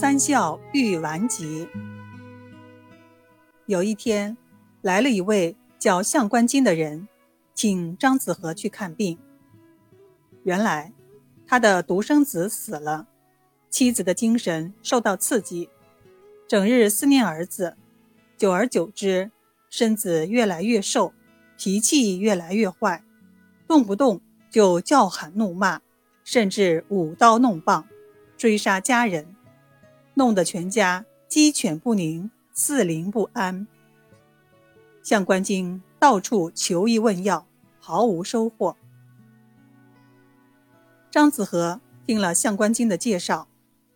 三笑欲完结。有一天，来了一位叫相关金的人，请张子和去看病。原来，他的独生子死了，妻子的精神受到刺激，整日思念儿子，久而久之，身子越来越瘦，脾气越来越坏，动不动就叫喊怒骂，甚至舞刀弄棒，追杀家人，弄得全家鸡犬不宁，四邻不安。相关经到处求医问药，毫无收获。张子和听了相关经的介绍，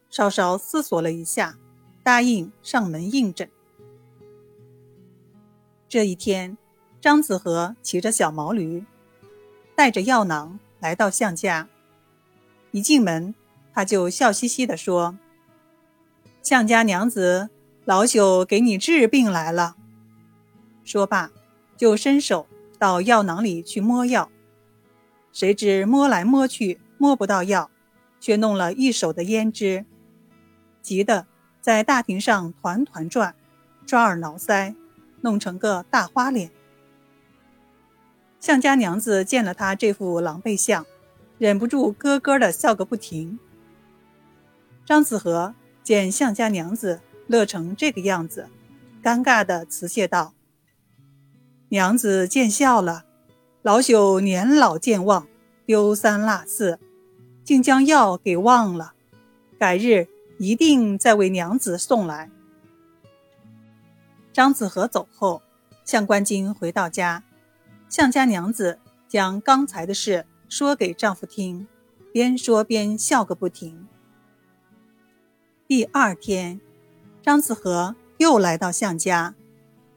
稍稍思索了一下，答应上门应诊。这一天，张子和骑着小毛驴，带着药囊来到相家。一进门，他就笑嘻嘻地说：“向家娘子，老朽给你治病来了。”说罢，就伸手到药囊里去摸药，谁知摸来摸去摸不到药，却弄了一手的胭脂，急得在大庭上团团转，抓耳挠腮，弄成个大花脸。向家娘子见了他这副狼狈相，忍不住咯咯的笑个不停。张子和见向家娘子乐成这个样子，尴尬的辞谢道。娘子见笑了，老朽年老健忘，丢三落四，竟将药给忘了。改日一定再为娘子送来。张子和走后，向官金回到家，向家娘子将刚才的事说给丈夫听，边说边笑个不停。第二天，张子和又来到向家。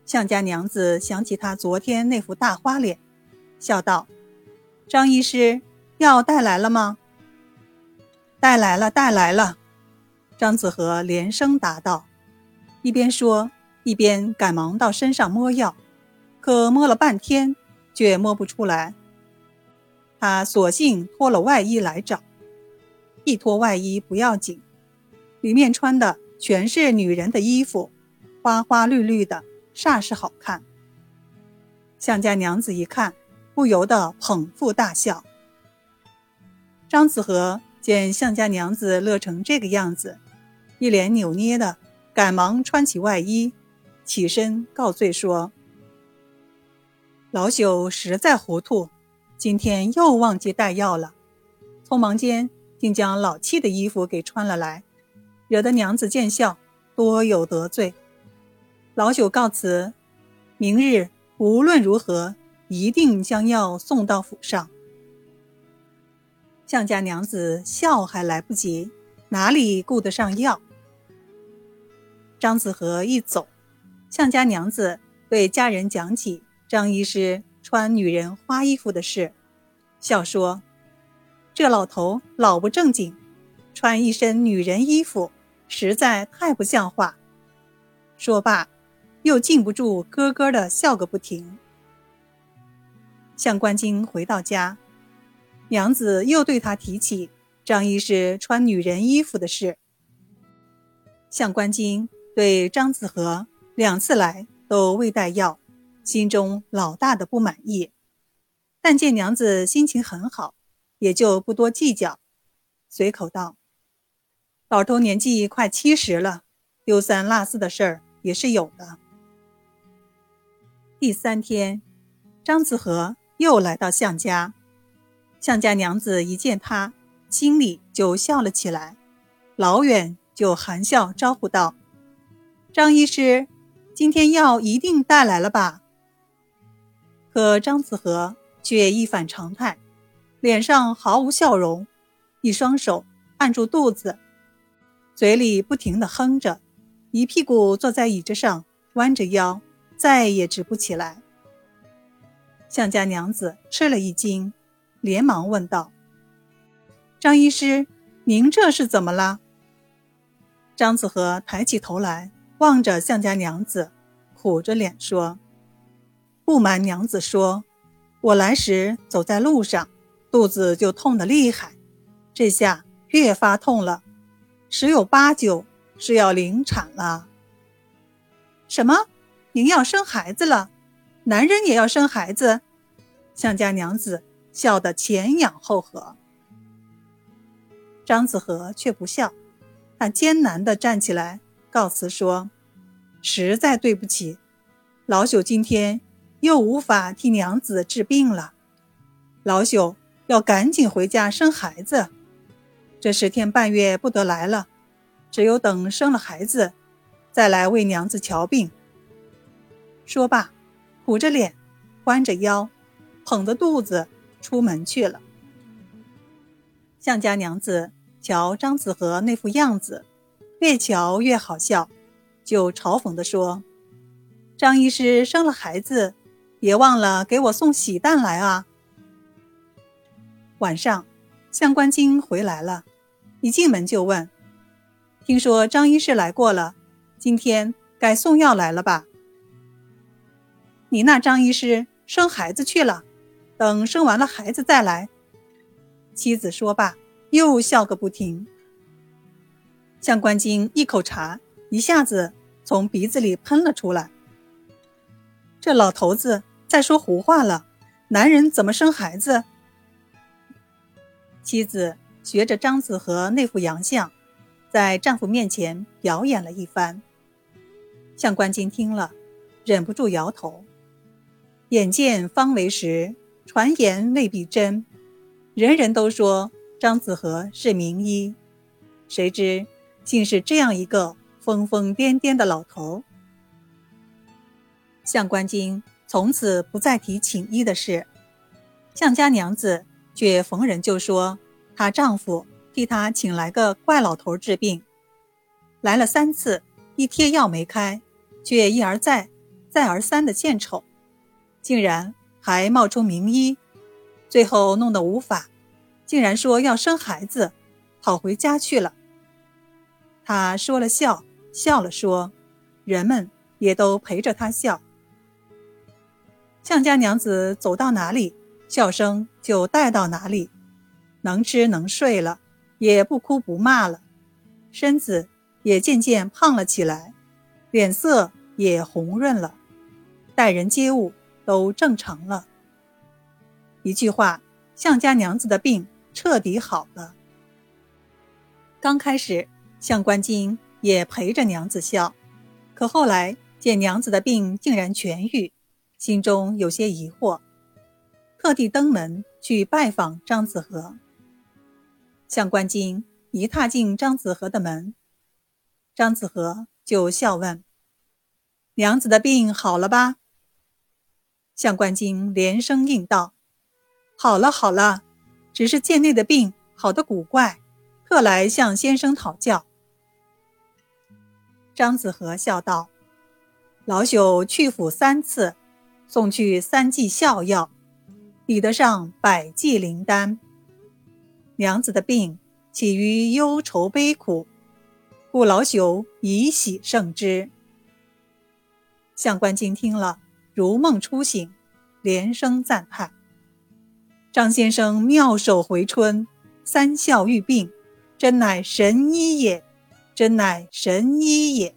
向家娘子想起他昨天那副大花脸，笑道：“张医师，药带来了吗？”“带来了，带来了。”张子和连声答道，一边说一边赶忙到身上摸药，可摸了半天，却摸不出来。他索性脱了外衣来找，一脱外衣不要紧，里面穿的全是女人的衣服，花花绿绿的。煞是好看。向家娘子一看，不由得捧腹大笑。张子和见向家娘子乐成这个样子，一脸扭捏的，赶忙穿起外衣，起身告罪说：“老朽实在糊涂，今天又忘记带药了，匆忙间竟将老七的衣服给穿了来，惹得娘子见笑，多有得罪。”老朽告辞，明日无论如何，一定将药送到府上。向家娘子笑还来不及，哪里顾得上药？张子和一走，向家娘子对家人讲起张医师穿女人花衣服的事，笑说：“这老头老不正经，穿一身女人衣服，实在太不像话。”说罢。又禁不住咯咯的笑个不停。向官金回到家，娘子又对他提起张医师穿女人衣服的事。向官金对张子和两次来都未带药，心中老大的不满意，但见娘子心情很好，也就不多计较，随口道：“老头年纪快七十了，丢三落四的事儿也是有的。”第三天，张子和又来到向家，向家娘子一见他，心里就笑了起来，老远就含笑招呼道：“张医师，今天药一定带来了吧？”可张子和却一反常态，脸上毫无笑容，一双手按住肚子，嘴里不停地哼着，一屁股坐在椅子上，弯着腰。再也直不起来。向家娘子吃了一惊，连忙问道：“张医师，您这是怎么了？”张子和抬起头来，望着向家娘子，苦着脸说：“不瞒娘子说，我来时走在路上，肚子就痛得厉害，这下越发痛了，十有八九是要临产了。什么？您要生孩子了？男人也要生孩子？向家娘子笑得前仰后合。张子和却不笑，他艰难地站起来，告辞说：“实在对不起，老朽今天又无法替娘子治病了。老朽要赶紧回家生孩子，这十天半月不得来了，只有等生了孩子，再来为娘子瞧病。”说罢，苦着脸，弯着腰，捧着肚子出门去了。向家娘子瞧张子和那副样子，越瞧越好笑，就嘲讽地说：“张医师生了孩子，别忘了给我送喜蛋来啊！”晚上，向官金回来了，一进门就问：“听说张医师来过了，今天该送药来了吧？”你那张医师生孩子去了，等生完了孩子再来。妻子说罢，又笑个不停。向官金一口茶一下子从鼻子里喷了出来。这老头子在说胡话了，男人怎么生孩子？妻子学着张子和那副洋相，在丈夫面前表演了一番。向官金听了，忍不住摇头。眼见方为实，传言未必真。人人都说张子和是名医，谁知竟是这样一个疯疯癫癫的老头。向官金从此不再提请医的事，向家娘子却逢人就说她丈夫替她请来个怪老头治病，来了三次，一贴药没开，却一而再、再而三的献丑。竟然还冒充名医，最后弄得无法，竟然说要生孩子，跑回家去了。他说了笑，笑了说，人们也都陪着他笑。向家娘子走到哪里，笑声就带到哪里，能吃能睡了，也不哭不骂了，身子也渐渐胖了起来，脸色也红润了，待人接物。都正常了。一句话，向家娘子的病彻底好了。刚开始，向官金也陪着娘子笑，可后来见娘子的病竟然痊愈，心中有些疑惑，特地登门去拜访张子和。向官金一踏进张子和的门，张子和就笑问：“娘子的病好了吧？”向官金连声应道：“好了好了，只是贱内的病好的古怪，特来向先生讨教。”张子和笑道：“老朽去府三次，送去三剂效药，抵得上百剂灵丹。娘子的病起于忧愁悲苦，故老朽以喜胜之。”向官金听了。如梦初醒，连声赞叹：“张先生妙手回春，三笑愈病，真乃神医也！真乃神医也！”